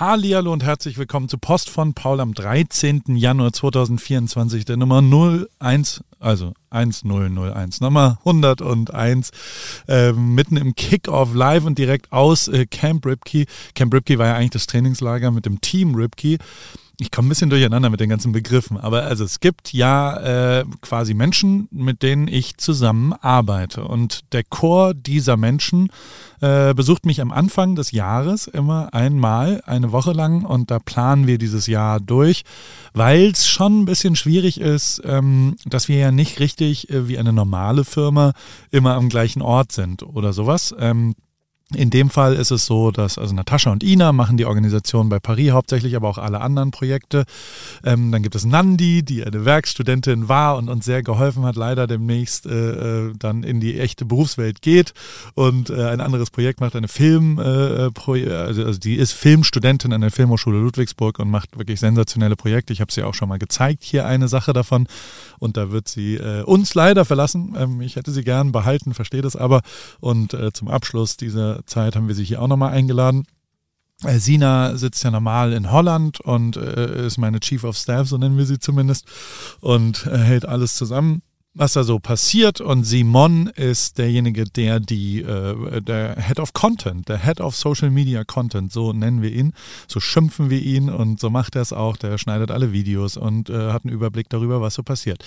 Hallihallo und herzlich willkommen zu Post von Paul am 13. Januar 2024, der Nummer 01, also 1001, Nummer 101, äh, mitten im Kickoff live und direkt aus äh, Camp Ripkey. Camp Ripkey war ja eigentlich das Trainingslager mit dem Team Ripkey ich komme ein bisschen durcheinander mit den ganzen Begriffen, aber also es gibt ja äh, quasi Menschen, mit denen ich zusammen arbeite. Und der Chor dieser Menschen äh, besucht mich am Anfang des Jahres immer einmal, eine Woche lang, und da planen wir dieses Jahr durch, weil es schon ein bisschen schwierig ist, ähm, dass wir ja nicht richtig äh, wie eine normale Firma immer am gleichen Ort sind oder sowas. Ähm, in dem Fall ist es so, dass also Natascha und Ina machen die Organisation bei Paris hauptsächlich, aber auch alle anderen Projekte. Ähm, dann gibt es Nandi, die eine Werkstudentin war und uns sehr geholfen hat, leider demnächst äh, äh dann in die echte Berufswelt geht und äh, ein anderes Projekt macht, eine Film, äh, äh also, also die ist Filmstudentin an der Filmhochschule Ludwigsburg und macht wirklich sensationelle Projekte. Ich habe sie auch schon mal gezeigt, hier eine Sache davon und da wird sie äh, uns leider verlassen. Ähm, ich hätte sie gern behalten, verstehe das aber. Und zum Abschluss Zeit haben wir sie hier auch nochmal eingeladen. Äh, Sina sitzt ja normal in Holland und äh, ist meine Chief of Staff, so nennen wir sie zumindest, und äh, hält alles zusammen was da so passiert. Und Simon ist derjenige, der die, äh, der Head of Content, der Head of Social Media Content, so nennen wir ihn, so schimpfen wir ihn und so macht er es auch. Der schneidet alle Videos und äh, hat einen Überblick darüber, was so passiert.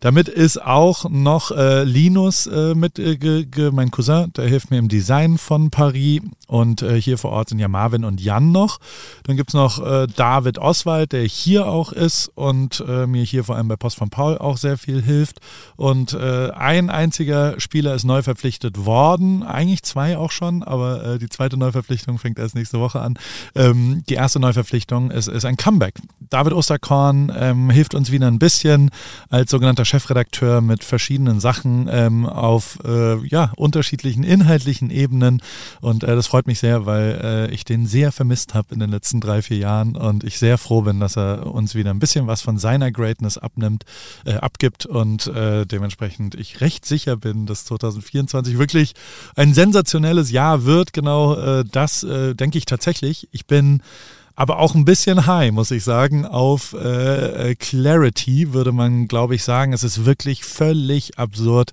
Damit ist auch noch äh, Linus äh, mit, äh, mein Cousin, der hilft mir im Design von Paris. Und äh, hier vor Ort sind ja Marvin und Jan noch. Dann gibt es noch David Oswald, der hier auch ist und mir hier vor allem bei Post von Paul auch sehr viel hilft. Und äh, ein einziger Spieler ist neu verpflichtet worden, eigentlich zwei auch schon, aber äh, die zweite Neuverpflichtung fängt erst nächste Woche an. Ähm, die erste Neuverpflichtung ist, ist ein Comeback. David Osterkorn ähm, hilft uns wieder ein bisschen als sogenannter Chefredakteur mit verschiedenen Sachen ähm, auf äh, ja, unterschiedlichen inhaltlichen Ebenen. Und äh, das freut mich sehr, weil äh, ich den sehr vermisst habe in den letzten drei, vier Jahren und ich sehr froh bin, dass er uns wieder ein bisschen was von seiner Greatness abnimmt, äh, abgibt und äh, dementsprechend ich recht sicher bin, dass 2024 wirklich ein sensationelles Jahr wird. Genau äh, das äh, denke ich tatsächlich. Ich bin aber auch ein bisschen high, muss ich sagen, auf äh, äh Clarity würde man, glaube ich, sagen. Es ist wirklich völlig absurd,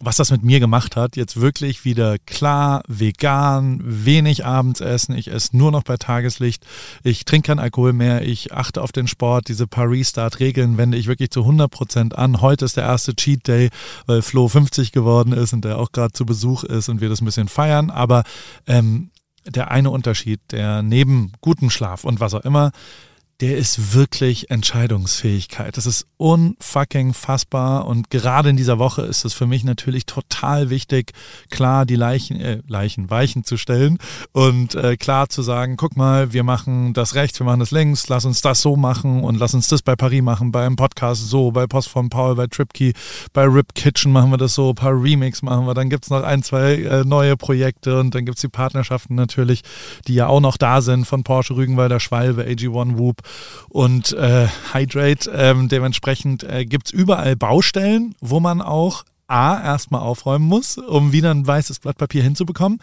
was das mit mir gemacht hat, jetzt wirklich wieder klar, vegan, wenig abends essen, ich esse nur noch bei Tageslicht, ich trinke keinen Alkohol mehr, ich achte auf den Sport, diese Paris-Start-Regeln wende ich wirklich zu 100 Prozent an. Heute ist der erste Cheat Day, weil Flo 50 geworden ist und der auch gerade zu Besuch ist und wir das ein bisschen feiern, aber ähm, der eine Unterschied, der neben gutem Schlaf und was auch immer, der ist wirklich Entscheidungsfähigkeit. Das ist unfucking fassbar und gerade in dieser Woche ist es für mich natürlich total wichtig, klar die Leichen, äh, Leichen, Weichen zu stellen und äh, klar zu sagen, guck mal, wir machen das rechts, wir machen das links, lass uns das so machen und lass uns das bei Paris machen, beim Podcast so, bei Post von Paul, bei Tripkey, bei Rip Kitchen machen wir das so, ein paar Remix machen wir, dann gibt's noch ein, zwei äh, neue Projekte und dann gibt's die Partnerschaften natürlich, die ja auch noch da sind von Porsche Rügenwalder Schwalbe, AG1 Whoop und äh, Hydrate. Ähm, dementsprechend äh, gibt es überall Baustellen, wo man auch A, erstmal aufräumen muss, um wieder ein weißes Blatt Papier hinzubekommen.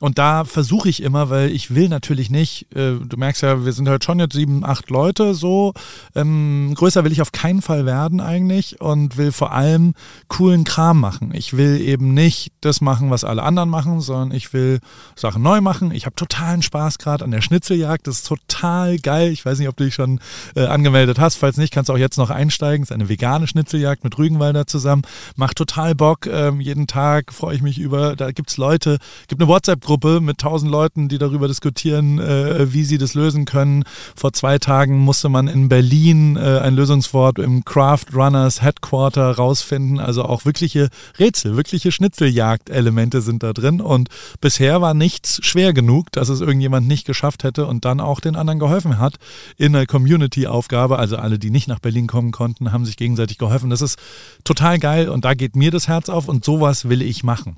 Und da versuche ich immer, weil ich will natürlich nicht, äh, du merkst ja, wir sind halt schon jetzt sieben, acht Leute so. Ähm, größer will ich auf keinen Fall werden eigentlich und will vor allem coolen Kram machen. Ich will eben nicht das machen, was alle anderen machen, sondern ich will Sachen neu machen. Ich habe totalen Spaß gerade an der Schnitzeljagd. Das ist total geil. Ich weiß nicht, ob du dich schon äh, angemeldet hast. Falls nicht, kannst du auch jetzt noch einsteigen. Es ist eine vegane Schnitzeljagd mit Rügenwalder zusammen. Macht total Bock. Ähm, jeden Tag freue ich mich über. Da gibt's Leute, gibt eine WhatsApp-Gruppe Gruppe mit tausend Leuten, die darüber diskutieren, äh, wie sie das lösen können. Vor zwei Tagen musste man in Berlin äh, ein Lösungswort im Craft Runners Headquarter rausfinden. Also auch wirkliche Rätsel, wirkliche Schnitzeljagd-Elemente sind da drin. Und bisher war nichts schwer genug, dass es irgendjemand nicht geschafft hätte und dann auch den anderen geholfen hat in einer Community-Aufgabe. Also alle, die nicht nach Berlin kommen konnten, haben sich gegenseitig geholfen. Das ist total geil und da geht mir das Herz auf und sowas will ich machen.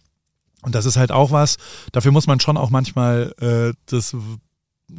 Und das ist halt auch was, dafür muss man schon auch manchmal äh, das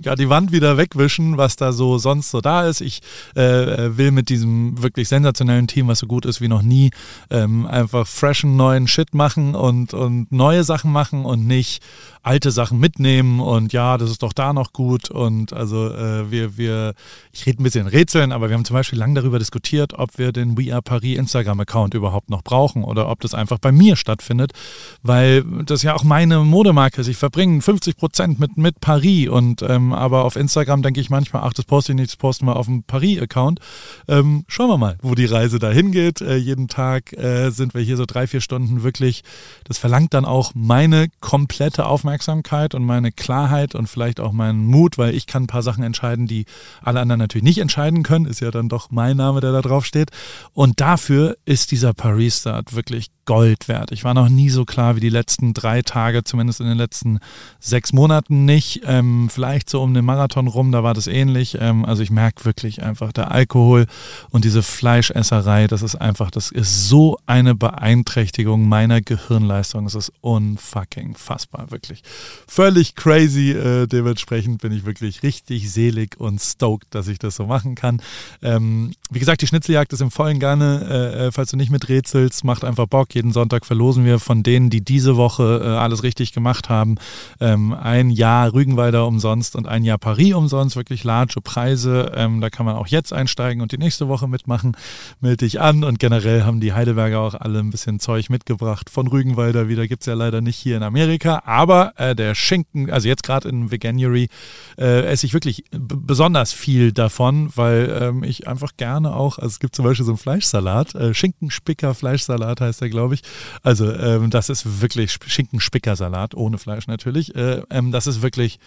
ja, die Wand wieder wegwischen, was da so sonst so da ist. Ich äh, will mit diesem wirklich sensationellen Team, was so gut ist wie noch nie, ähm, einfach freshen neuen Shit machen und, und neue Sachen machen und nicht alte Sachen mitnehmen und ja, das ist doch da noch gut und also äh, wir, wir, ich rede ein bisschen Rätseln, aber wir haben zum Beispiel lange darüber diskutiert, ob wir den We Are Paris Instagram-Account überhaupt noch brauchen oder ob das einfach bei mir stattfindet, weil das ja auch meine Modemarke ist. Ich verbringe 50 Prozent mit, mit Paris und ähm, aber auf Instagram denke ich manchmal, ach, das poste ich nicht, das posten wir auf dem Paris-Account. Ähm, schauen wir mal, wo die Reise dahin geht. Äh, jeden Tag äh, sind wir hier so drei, vier Stunden wirklich, das verlangt dann auch meine komplette Aufmerksamkeit Aufmerksamkeit und meine Klarheit und vielleicht auch meinen Mut, weil ich kann ein paar Sachen entscheiden, die alle anderen natürlich nicht entscheiden können. Ist ja dann doch mein Name, der da drauf steht. Und dafür ist dieser Paris-Start wirklich Gold wert. Ich war noch nie so klar wie die letzten drei Tage, zumindest in den letzten sechs Monaten nicht. Ähm, vielleicht so um den Marathon rum, da war das ähnlich. Ähm, also ich merke wirklich einfach, der Alkohol und diese Fleischesserei, das ist einfach, das ist so eine Beeinträchtigung meiner Gehirnleistung. Es ist unfucking fassbar, wirklich. Völlig crazy. Äh, dementsprechend bin ich wirklich richtig selig und stoked, dass ich das so machen kann. Ähm, wie gesagt, die Schnitzeljagd ist im vollen Garne. Äh, äh falls du nicht mit rätselst, macht einfach Bock jeden Sonntag verlosen wir von denen, die diese Woche äh, alles richtig gemacht haben, ähm, ein Jahr Rügenwalder umsonst und ein Jahr Paris umsonst. Wirklich large Preise. Ähm, da kann man auch jetzt einsteigen und die nächste Woche mitmachen. Melde dich an und generell haben die Heidelberger auch alle ein bisschen Zeug mitgebracht von Rügenwalder wieder. Gibt es ja leider nicht hier in Amerika. Aber äh, der Schinken, also jetzt gerade in Veganuary, äh, esse ich wirklich besonders viel davon, weil ähm, ich einfach gerne auch, also es gibt zum Beispiel so einen Fleischsalat, äh, Schinkenspicker Fleischsalat heißt der, glaube ich. Also ähm, das ist wirklich Schinkenspickersalat, ohne Fleisch natürlich. Äh, ähm, das ist wirklich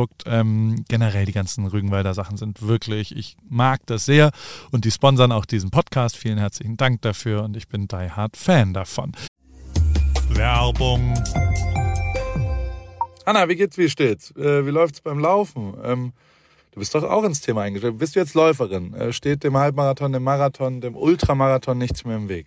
Megaprodukt. Ähm, generell die ganzen Rügenwalder Sachen sind wirklich, ich mag das sehr und die sponsern auch diesen Podcast. Vielen herzlichen Dank dafür und ich bin Die Hard Fan davon. Werbung. Anna, wie geht's, wie steht's? Äh, wie läuft's beim Laufen? Ähm, du bist doch auch ins Thema eingestellt. Bist du jetzt Läuferin? Äh, steht dem Halbmarathon, dem Marathon, dem Ultramarathon nichts mehr im Weg?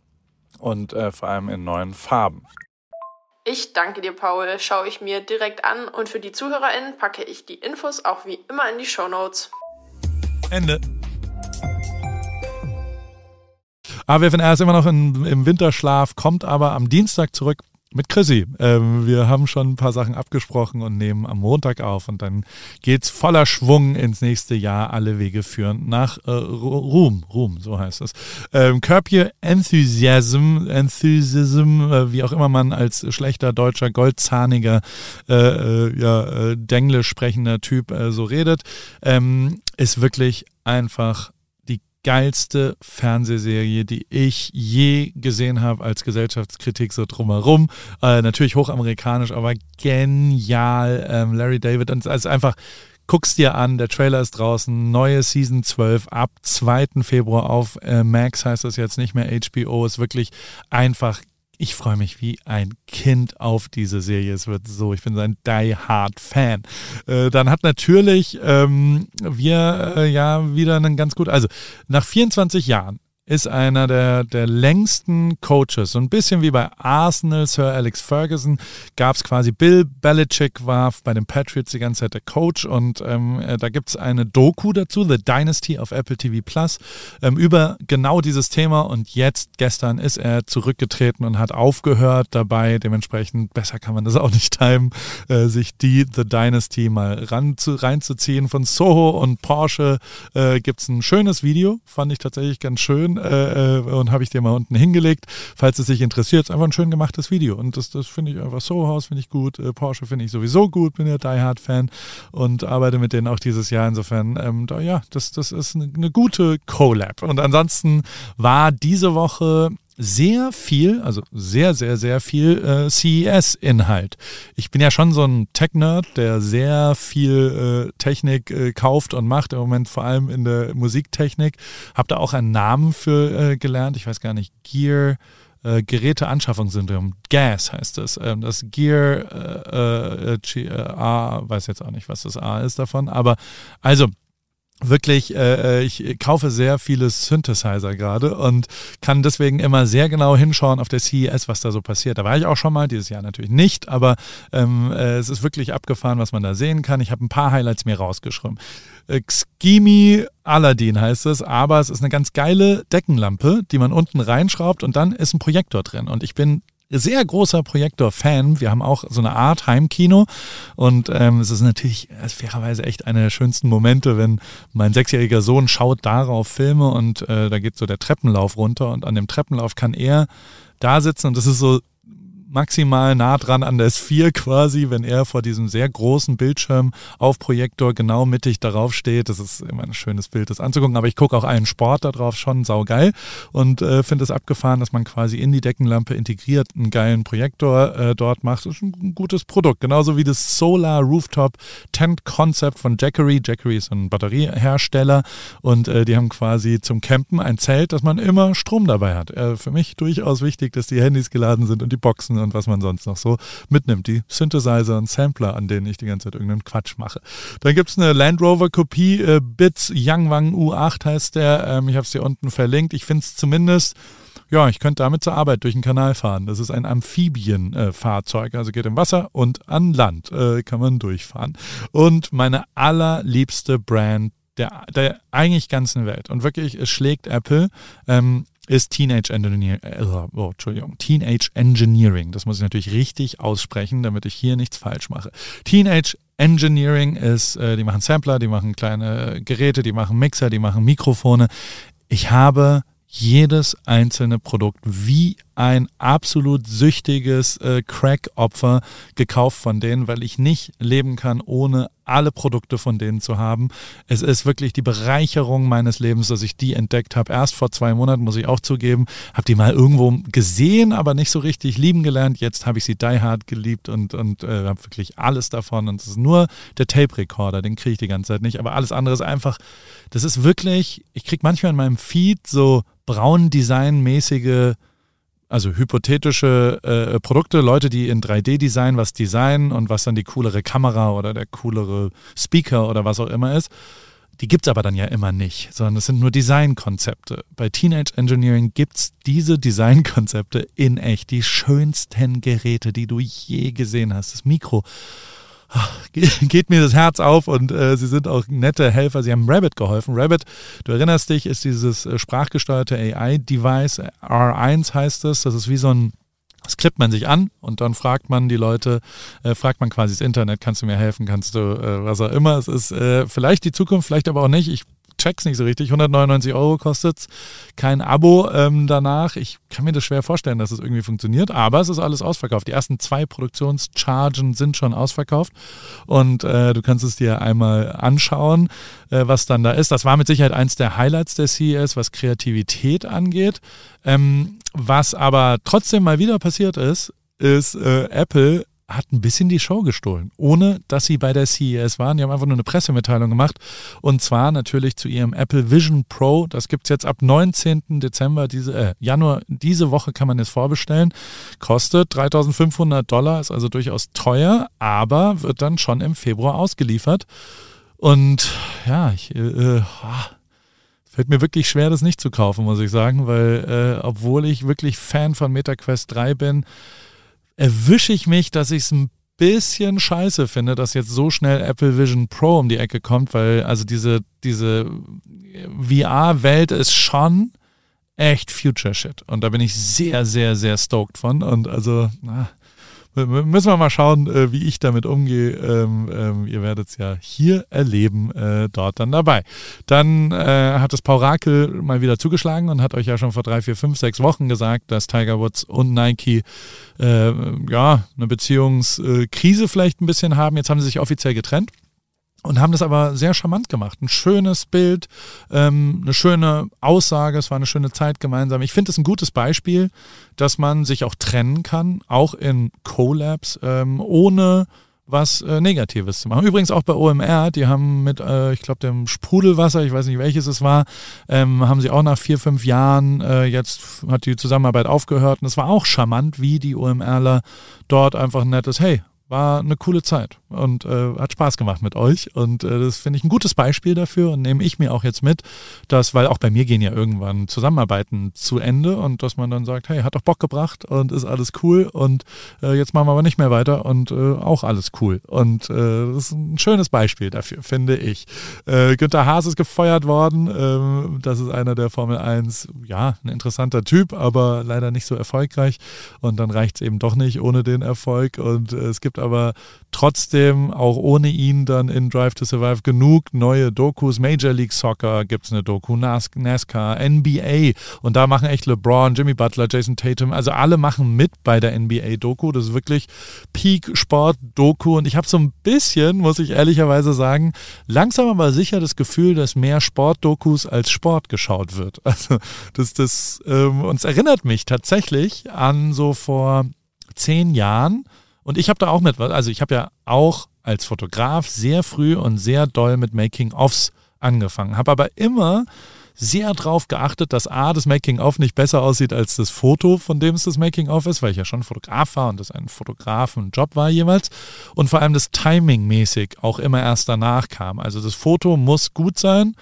und äh, vor allem in neuen Farben. Ich danke dir, Paul. Schaue ich mir direkt an und für die ZuhörerInnen packe ich die Infos auch wie immer in die Show Notes. Ende. AWFNR ist immer noch in, im Winterschlaf, kommt aber am Dienstag zurück mit Chrissy. Ähm, wir haben schon ein paar Sachen abgesprochen und nehmen am Montag auf und dann geht's voller Schwung ins nächste Jahr. Alle Wege führen nach äh, Ruhm. Ruhm, so heißt es. Ähm, Curb Your Enthusiasm, Enthusiasm, äh, wie auch immer man als schlechter deutscher, goldzahniger, äh, äh ja, äh, Denglisch sprechender Typ äh, so redet, ähm, ist wirklich einfach geilste Fernsehserie, die ich je gesehen habe als Gesellschaftskritik so drumherum. Äh, natürlich hochamerikanisch, aber genial. Ähm, Larry David, und also einfach guck's dir an, der Trailer ist draußen, neue Season 12 ab 2. Februar auf äh, Max heißt das jetzt nicht mehr HBO, ist wirklich einfach ich freue mich wie ein Kind auf diese Serie. Es wird so, ich bin so ein Die Hard Fan. Äh, dann hat natürlich ähm, wir äh, ja wieder einen ganz gut, also nach 24 Jahren ist einer der, der längsten Coaches. So ein bisschen wie bei Arsenal, Sir Alex Ferguson, gab es quasi Bill Belichick war bei den Patriots die ganze Zeit der Coach und ähm, äh, da gibt es eine Doku dazu, The Dynasty auf Apple TV Plus, ähm, über genau dieses Thema und jetzt, gestern, ist er zurückgetreten und hat aufgehört dabei. Dementsprechend, besser kann man das auch nicht timen, äh, sich die The Dynasty mal ran zu, reinzuziehen. Von Soho und Porsche äh, gibt es ein schönes Video, fand ich tatsächlich ganz schön äh, und habe ich dir mal unten hingelegt. Falls es dich interessiert, ist einfach ein schön gemachtes Video. Und das, das finde ich einfach so House finde ich gut. Äh, Porsche finde ich sowieso gut, bin ja Die Hard Fan und arbeite mit denen auch dieses Jahr. Insofern, ähm, da, ja, das, das ist eine, eine gute Collab. Und ansonsten war diese Woche sehr viel, also sehr, sehr, sehr viel äh, CES-Inhalt. Ich bin ja schon so ein Tech-Nerd, der sehr viel äh, Technik äh, kauft und macht, im Moment vor allem in der Musiktechnik. Hab da auch einen Namen für äh, gelernt, ich weiß gar nicht, Gear. Äh, Geräteanschaffungssyndrom, GAS heißt es. Ähm, das Gear äh, A, weiß jetzt auch nicht, was das A ist davon, aber also wirklich, äh, äh, ich kaufe sehr viele Synthesizer gerade und kann deswegen immer sehr genau hinschauen auf der CES, was da so passiert. Da war ich auch schon mal, dieses Jahr natürlich nicht, aber ähm, äh, es ist wirklich abgefahren, was man da sehen kann. Ich habe ein paar Highlights mir rausgeschrieben. Äh, Xgimi Aladdin heißt es, aber es ist eine ganz geile Deckenlampe, die man unten reinschraubt und dann ist ein Projektor drin. Und ich bin sehr großer Projektor-Fan. Wir haben auch so eine Art Heimkino und ähm, es ist natürlich fairerweise echt einer der schönsten Momente, wenn mein sechsjähriger Sohn schaut darauf Filme und äh, da geht so der Treppenlauf runter und an dem Treppenlauf kann er da sitzen und das ist so maximal nah dran an der S4 quasi, wenn er vor diesem sehr großen Bildschirm auf Projektor genau mittig darauf steht. Das ist immer ein schönes Bild, das anzugucken. Aber ich gucke auch allen Sport da drauf schon saugeil und äh, finde es abgefahren, dass man quasi in die Deckenlampe integriert einen geilen Projektor äh, dort macht. Das ist ein gutes Produkt. Genauso wie das Solar Rooftop Tent Concept von Jackery. Jackery ist ein Batteriehersteller und äh, die haben quasi zum Campen ein Zelt, dass man immer Strom dabei hat. Äh, für mich durchaus wichtig, dass die Handys geladen sind und die Boxen und was man sonst noch so mitnimmt. Die Synthesizer und Sampler, an denen ich die ganze Zeit irgendeinen Quatsch mache. Dann gibt es eine Land Rover Kopie, äh, Bits Yangwang U8 heißt der. Ähm, ich habe es hier unten verlinkt. Ich finde es zumindest ja, ich könnte damit zur Arbeit durch den Kanal fahren. Das ist ein Amphibienfahrzeug, äh, also geht im Wasser und an Land äh, kann man durchfahren. Und meine allerliebste Brand der, der eigentlich ganzen Welt. Und wirklich, es schlägt Apple. Ähm, ist Teenage Engineering, äh, oh, Entschuldigung, Teenage Engineering. Das muss ich natürlich richtig aussprechen, damit ich hier nichts falsch mache. Teenage Engineering ist, äh, die machen Sampler, die machen kleine Geräte, die machen Mixer, die machen Mikrofone. Ich habe jedes einzelne Produkt wie ein absolut süchtiges äh, Crack-Opfer gekauft von denen, weil ich nicht leben kann, ohne alle Produkte von denen zu haben. Es ist wirklich die Bereicherung meines Lebens, dass ich die entdeckt habe. Erst vor zwei Monaten, muss ich auch zugeben, habe die mal irgendwo gesehen, aber nicht so richtig lieben gelernt. Jetzt habe ich sie die hard geliebt und, und äh, habe wirklich alles davon. Und es ist nur der Tape-Recorder, den kriege ich die ganze Zeit nicht. Aber alles andere ist einfach, das ist wirklich, ich kriege manchmal in meinem Feed so braun Design-mäßige also hypothetische äh, Produkte, Leute, die in 3D-Design was designen und was dann die coolere Kamera oder der coolere Speaker oder was auch immer ist. Die gibt es aber dann ja immer nicht, sondern es sind nur Designkonzepte. Bei Teenage Engineering gibt es diese Designkonzepte in echt. Die schönsten Geräte, die du je gesehen hast. Das Mikro geht mir das Herz auf und äh, sie sind auch nette Helfer. Sie haben Rabbit geholfen. Rabbit, du erinnerst dich, ist dieses äh, sprachgesteuerte AI-Device. R1 heißt es. Das ist wie so ein Das klippt man sich an und dann fragt man die Leute, äh, fragt man quasi das Internet, kannst du mir helfen, kannst du äh, was auch immer. Es ist äh, vielleicht die Zukunft, vielleicht aber auch nicht. Ich check's nicht so richtig. 199 Euro kostet's, kein Abo ähm, danach. Ich kann mir das schwer vorstellen, dass es irgendwie funktioniert, aber es ist alles ausverkauft. Die ersten zwei Produktionschargen sind schon ausverkauft und äh, du kannst es dir einmal anschauen, äh, was dann da ist. Das war mit Sicherheit eins der Highlights der CES, was Kreativität angeht. Ähm, was aber trotzdem mal wieder passiert ist, ist äh, Apple hat ein bisschen die Show gestohlen, ohne dass sie bei der CES waren. Die haben einfach nur eine Pressemitteilung gemacht und zwar natürlich zu ihrem Apple Vision Pro. Das gibt es jetzt ab 19. Dezember, diese, äh, Januar, diese Woche kann man es vorbestellen. Kostet 3500 Dollar, ist also durchaus teuer, aber wird dann schon im Februar ausgeliefert. Und ja, ich, äh, äh fällt mir wirklich schwer, das nicht zu kaufen, muss ich sagen, weil äh, obwohl ich wirklich Fan von MetaQuest 3 bin, erwische ich mich, dass ich es ein bisschen scheiße finde, dass jetzt so schnell Apple Vision Pro um die Ecke kommt, weil also diese, diese VR-Welt ist schon echt Future Shit. Und da bin ich sehr, sehr, sehr stoked von. Und also, na, Müssen wir mal schauen, äh, wie ich damit umgehe. Ähm, ähm, ihr werdet es ja hier erleben, äh, dort dann dabei. Dann äh, hat das Paurakel mal wieder zugeschlagen und hat euch ja schon vor drei, vier, fünf, sechs Wochen gesagt, dass Tiger Woods und Nike äh, ja eine Beziehungskrise vielleicht ein bisschen haben. Jetzt haben sie sich offiziell getrennt und haben das aber sehr charmant gemacht. Ein schönes Bild, ähm, eine schöne Aussage, es war eine schöne Zeit gemeinsam. Ich finde es ein gutes Beispiel, dass man sich auch trennen kann, auch in Collabs, ähm, ohne was äh, Negatives zu machen. Übrigens auch bei OMR, die haben mit, äh, ich glaube, dem Sprudelwasser, ich weiß nicht welches es war, ähm, haben sie auch nach vier, fünf Jahren, äh, jetzt hat die Zusammenarbeit aufgehört und es war auch charmant, wie die OMRler dort einfach ein nettes, hey, war eine coole Zeit und äh, hat Spaß gemacht mit euch. Und äh, das finde ich ein gutes Beispiel dafür und nehme ich mir auch jetzt mit, dass, weil auch bei mir gehen ja irgendwann Zusammenarbeiten zu Ende und dass man dann sagt, hey, hat doch Bock gebracht und ist alles cool und äh, jetzt machen wir aber nicht mehr weiter und äh, auch alles cool. Und äh, das ist ein schönes Beispiel dafür, finde ich. Äh, Günther Haas ist gefeuert worden. Ähm, das ist einer der Formel 1, ja, ein interessanter Typ, aber leider nicht so erfolgreich. Und dann reicht es eben doch nicht ohne den Erfolg. Und es gibt aber trotzdem auch ohne ihn dann in Drive to Survive genug neue Dokus. Major League Soccer gibt es eine Doku, NASCAR, NBA und da machen echt LeBron, Jimmy Butler, Jason Tatum, also alle machen mit bei der NBA-Doku. Das ist wirklich Peak-Sport-Doku und ich habe so ein bisschen, muss ich ehrlicherweise sagen, langsam aber sicher das Gefühl, dass mehr Sport-Dokus als Sport geschaut wird. Also das, das ähm, uns erinnert mich tatsächlich an so vor zehn Jahren, und ich habe da auch mit, also ich habe ja auch als Fotograf sehr früh und sehr doll mit Making-ofs angefangen, habe aber immer sehr darauf geachtet, dass A, das Making-of nicht besser aussieht als das Foto, von dem es das Making-of ist, weil ich ja schon Fotograf war und das ein Fotografenjob war jeweils. Und vor allem das Timing-mäßig auch immer erst danach kam. Also das Foto muss gut sein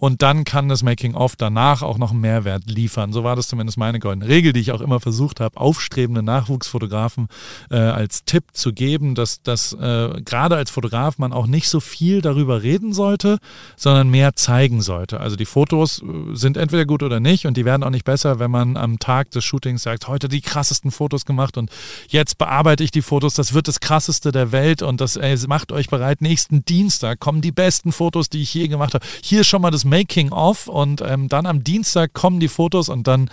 und dann kann das Making-of danach auch noch einen Mehrwert liefern. So war das zumindest meine goldene Regel, die ich auch immer versucht habe, aufstrebende Nachwuchsfotografen äh, als Tipp zu geben, dass, dass äh, gerade als Fotograf man auch nicht so viel darüber reden sollte, sondern mehr zeigen sollte. Also die Fotos äh, sind entweder gut oder nicht und die werden auch nicht besser, wenn man am Tag des Shootings sagt, heute die krassesten Fotos gemacht und jetzt bearbeite ich die Fotos, das wird das krasseste der Welt und das ey, macht euch bereit, nächsten Dienstag kommen die besten Fotos, die ich je gemacht habe. Hier schon mal das Making-of und ähm, dann am Dienstag kommen die Fotos und dann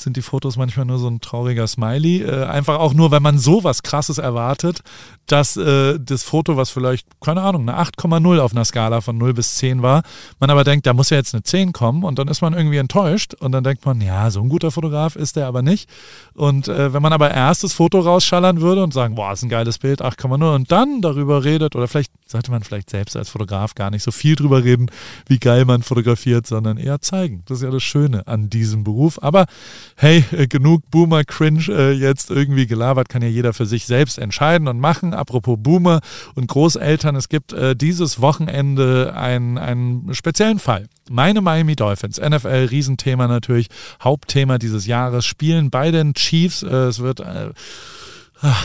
sind die Fotos manchmal nur so ein trauriger Smiley. Äh, einfach auch nur, wenn man sowas Krasses erwartet, dass äh, das Foto, was vielleicht, keine Ahnung, eine 8,0 auf einer Skala von 0 bis 10 war, man aber denkt, da muss ja jetzt eine 10 kommen und dann ist man irgendwie enttäuscht und dann denkt man, ja, so ein guter Fotograf ist der aber nicht. Und äh, wenn man aber erst das Foto rausschallern würde und sagen, boah, ist ein geiles Bild, 8,0 und dann darüber redet oder vielleicht sollte man vielleicht selbst als Fotograf gar nicht so viel drüber reden, wie geil man fotografiert, sondern eher zeigen. Das ist ja das Schöne an diesem Beruf. Aber hey, äh, genug Boomer-Cringe äh, jetzt irgendwie gelabert, kann ja jeder für sich selbst entscheiden und machen. Apropos Boomer und Großeltern, es gibt äh, dieses Wochenende einen, einen speziellen Fall. Meine Miami Dolphins, NFL, Riesenthema natürlich, Hauptthema dieses Jahres, spielen bei den Chiefs. Es wird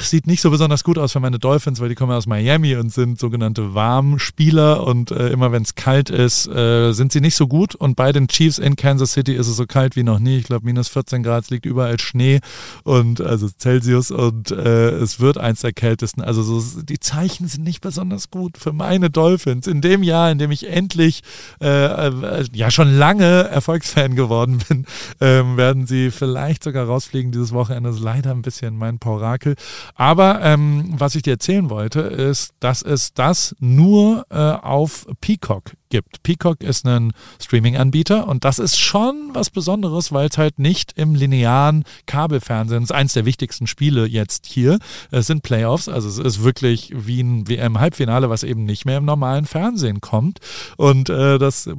sieht nicht so besonders gut aus für meine Dolphins, weil die kommen aus Miami und sind sogenannte Warmspieler und äh, immer wenn es kalt ist, äh, sind sie nicht so gut und bei den Chiefs in Kansas City ist es so kalt wie noch nie. Ich glaube minus 14 Grad, liegt überall Schnee und also Celsius und äh, es wird eins der kältesten. Also so, die Zeichen sind nicht besonders gut für meine Dolphins. In dem Jahr, in dem ich endlich äh, äh, ja schon lange Erfolgsfan geworden bin, ähm, werden sie vielleicht sogar rausfliegen dieses Wochenende. Das ist leider ein bisschen mein Paurakel. Aber ähm, was ich dir erzählen wollte, ist, dass es das nur äh, auf Peacock gibt. Peacock ist ein Streaming-Anbieter und das ist schon was Besonderes, weil es halt nicht im linearen Kabelfernsehen ist. Eins der wichtigsten Spiele jetzt hier. Es sind Playoffs, also es ist wirklich wie ein WM-Halbfinale, was eben nicht mehr im normalen Fernsehen kommt. Und äh, das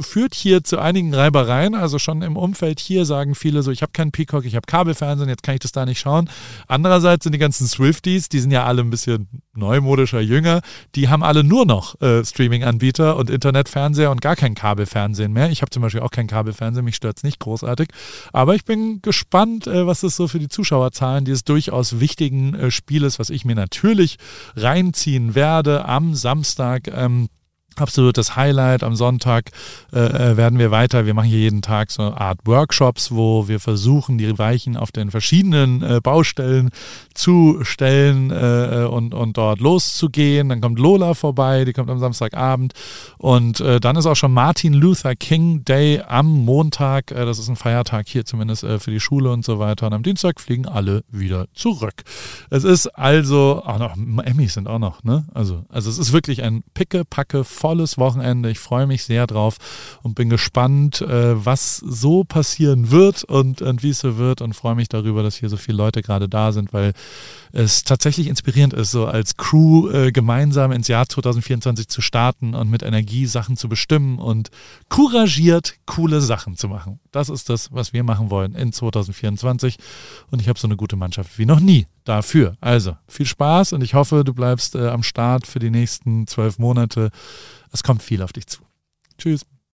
führt hier zu einigen Reibereien. Also schon im Umfeld hier sagen viele so, ich habe keinen Peacock, ich habe Kabelfernsehen, jetzt kann ich das da nicht schauen. Andererseits sind die ganzen Swifties, die sind ja alle ein bisschen neumodischer, jünger, die haben alle nur noch äh, Streaming-Anbieter und Internet Internetfernseher und gar kein Kabelfernsehen mehr. Ich habe zum Beispiel auch kein Kabelfernsehen, mich stört es nicht großartig. Aber ich bin gespannt, äh, was das so für die Zuschauerzahlen dieses durchaus wichtigen äh, Spieles, was ich mir natürlich reinziehen werde am Samstag. Ähm, absolutes Highlight. Am Sonntag äh, äh, werden wir weiter. Wir machen hier jeden Tag so eine Art Workshops, wo wir versuchen, die Weichen auf den verschiedenen äh, Baustellen zu stellen äh, äh, und, und dort loszugehen. Dann kommt Lola vorbei, die kommt am Samstagabend. Und äh, dann ist auch schon Martin Luther King Day am Montag. Das ist ein Feiertag hier zumindest für die Schule und so weiter. Und am Dienstag fliegen alle wieder zurück. Es ist also, auch noch, Emmys sind auch noch, ne? Also, also es ist wirklich ein picke-packe volles Wochenende. Ich freue mich sehr drauf und bin gespannt, äh, was so passieren wird und, und wie es so wird und freue mich darüber, dass hier so viele Leute gerade da sind, weil es tatsächlich inspirierend ist, so als Crew äh, gemeinsam ins Jahr 2024 zu starten und mit Energie Sachen zu bestimmen und couragiert coole Sachen zu machen. Das ist das, was wir machen wollen in 2024 und ich habe so eine gute Mannschaft wie noch nie dafür. Also viel Spaß und ich hoffe, du bleibst äh, am Start für die nächsten zwölf Monate. Es kommt viel auf dich zu. Tschüss.